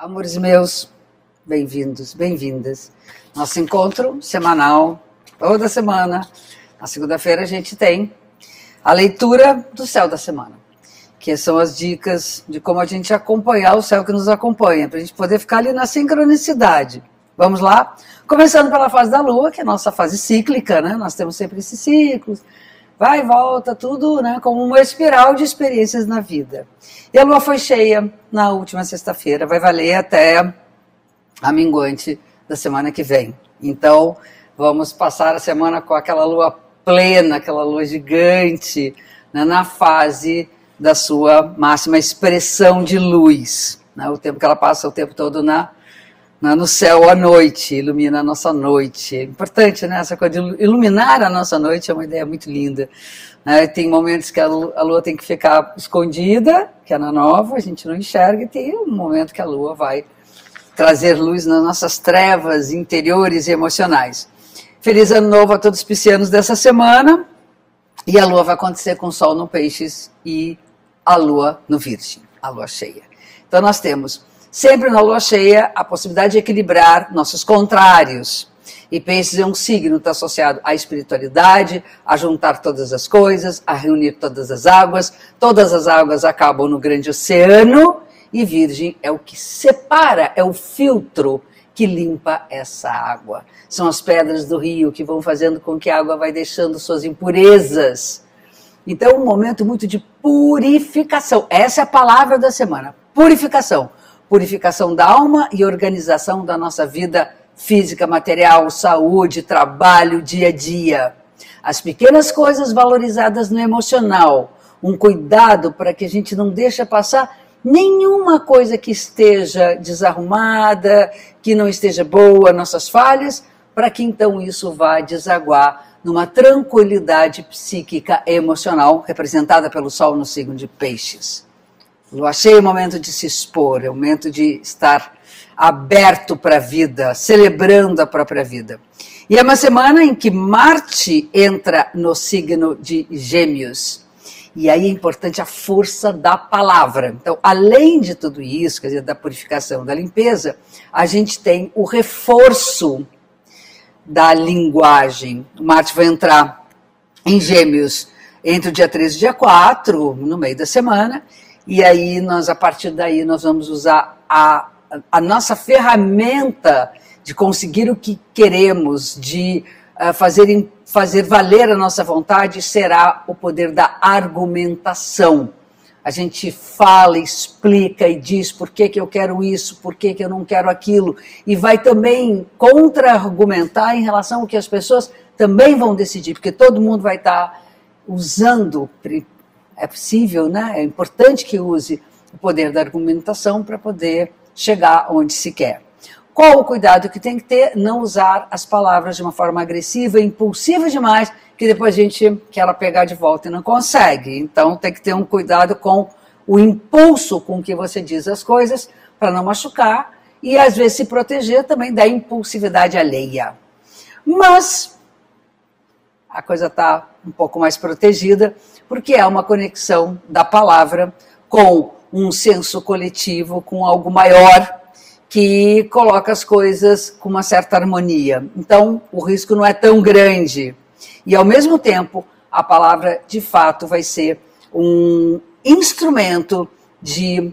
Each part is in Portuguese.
Amores meus, bem-vindos, bem-vindas. Nosso encontro semanal, toda semana. Na segunda-feira a gente tem a leitura do céu da semana, que são as dicas de como a gente acompanhar o céu que nos acompanha, para a gente poder ficar ali na sincronicidade. Vamos lá? Começando pela fase da lua, que é a nossa fase cíclica, né? Nós temos sempre esses ciclos vai e volta, tudo né, como uma espiral de experiências na vida. E a lua foi cheia na última sexta-feira, vai valer até a minguante da semana que vem. Então, vamos passar a semana com aquela lua plena, aquela lua gigante, né, na fase da sua máxima expressão de luz. Né, o tempo que ela passa o tempo todo na no céu à noite, ilumina a nossa noite. É importante, né? Essa coisa de iluminar a nossa noite é uma ideia muito linda. Né? Tem momentos que a lua, a lua, tem que ficar escondida, que é na nova, a gente não enxerga, e tem um momento que a lua vai trazer luz nas nossas trevas interiores e emocionais. Feliz ano novo a todos os piscianos dessa semana. E a lua vai acontecer com o sol no peixes e a lua no virgem, a lua cheia. Então nós temos Sempre na lua cheia, a possibilidade de equilibrar nossos contrários. E Peixes é um signo, está associado à espiritualidade, a juntar todas as coisas, a reunir todas as águas. Todas as águas acabam no grande oceano. E Virgem é o que separa, é o filtro que limpa essa água. São as pedras do rio que vão fazendo com que a água vai deixando suas impurezas. Então, um momento muito de purificação. Essa é a palavra da semana. Purificação purificação da alma e organização da nossa vida física, material, saúde, trabalho, dia a dia. As pequenas coisas valorizadas no emocional, um cuidado para que a gente não deixe passar nenhuma coisa que esteja desarrumada, que não esteja boa, nossas falhas, para que então isso vá desaguar numa tranquilidade psíquica e emocional representada pelo sol no signo de Peixes. Eu achei o momento de se expor, é o momento de estar aberto para a vida, celebrando a própria vida. E é uma semana em que Marte entra no signo de Gêmeos. E aí é importante a força da palavra. Então, além de tudo isso, quer dizer, da purificação, da limpeza, a gente tem o reforço da linguagem. O Marte vai entrar em Gêmeos entre o dia 13 e o dia 4, no meio da semana, e aí nós, a partir daí, nós vamos usar a, a nossa ferramenta de conseguir o que queremos, de uh, fazer, fazer valer a nossa vontade, será o poder da argumentação. A gente fala, explica e diz por que, que eu quero isso, por que, que eu não quero aquilo, e vai também contra-argumentar em relação ao que as pessoas também vão decidir, porque todo mundo vai estar usando é possível, né? é importante que use o poder da argumentação para poder chegar onde se quer. Qual o cuidado que tem que ter? Não usar as palavras de uma forma agressiva, impulsiva demais, que depois a gente quer ela pegar de volta e não consegue. Então tem que ter um cuidado com o impulso com que você diz as coisas para não machucar e às vezes se proteger também da impulsividade alheia. Mas a coisa está um pouco mais protegida, porque é uma conexão da palavra com um senso coletivo, com algo maior que coloca as coisas com uma certa harmonia. Então, o risco não é tão grande. E, ao mesmo tempo, a palavra, de fato, vai ser um instrumento de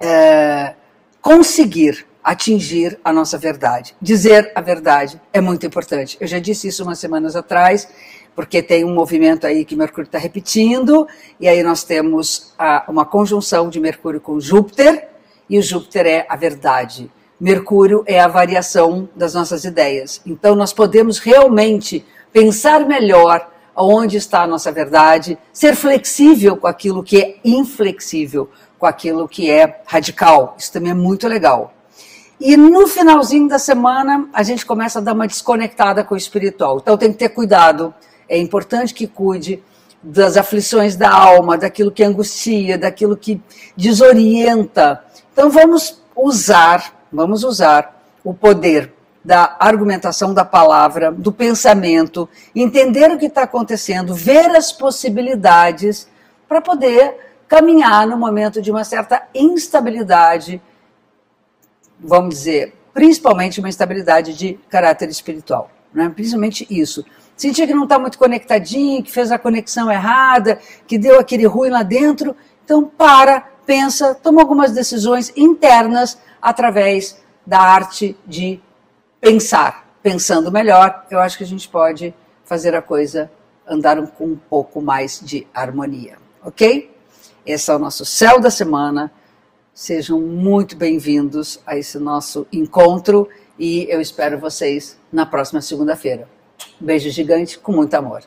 é, conseguir atingir a nossa verdade. Dizer a verdade é muito importante. Eu já disse isso umas semanas atrás, porque tem um movimento aí que Mercúrio está repetindo, e aí nós temos a, uma conjunção de Mercúrio com Júpiter, e o Júpiter é a verdade. Mercúrio é a variação das nossas ideias. Então nós podemos realmente pensar melhor onde está a nossa verdade, ser flexível com aquilo que é inflexível, com aquilo que é radical. Isso também é muito legal. E no finalzinho da semana, a gente começa a dar uma desconectada com o espiritual. Então tem que ter cuidado. É importante que cuide das aflições da alma, daquilo que angustia, daquilo que desorienta. Então vamos usar, vamos usar o poder da argumentação da palavra, do pensamento, entender o que está acontecendo, ver as possibilidades para poder caminhar no momento de uma certa instabilidade vamos dizer, principalmente uma instabilidade de caráter espiritual, né? principalmente isso. Sentir que não está muito conectadinho, que fez a conexão errada, que deu aquele ruim lá dentro, então para, pensa, toma algumas decisões internas através da arte de pensar. Pensando melhor, eu acho que a gente pode fazer a coisa andar com um pouco mais de harmonia, ok? Esse é o nosso céu da semana. Sejam muito bem-vindos a esse nosso encontro e eu espero vocês na próxima segunda-feira. Beijo gigante com muito amor.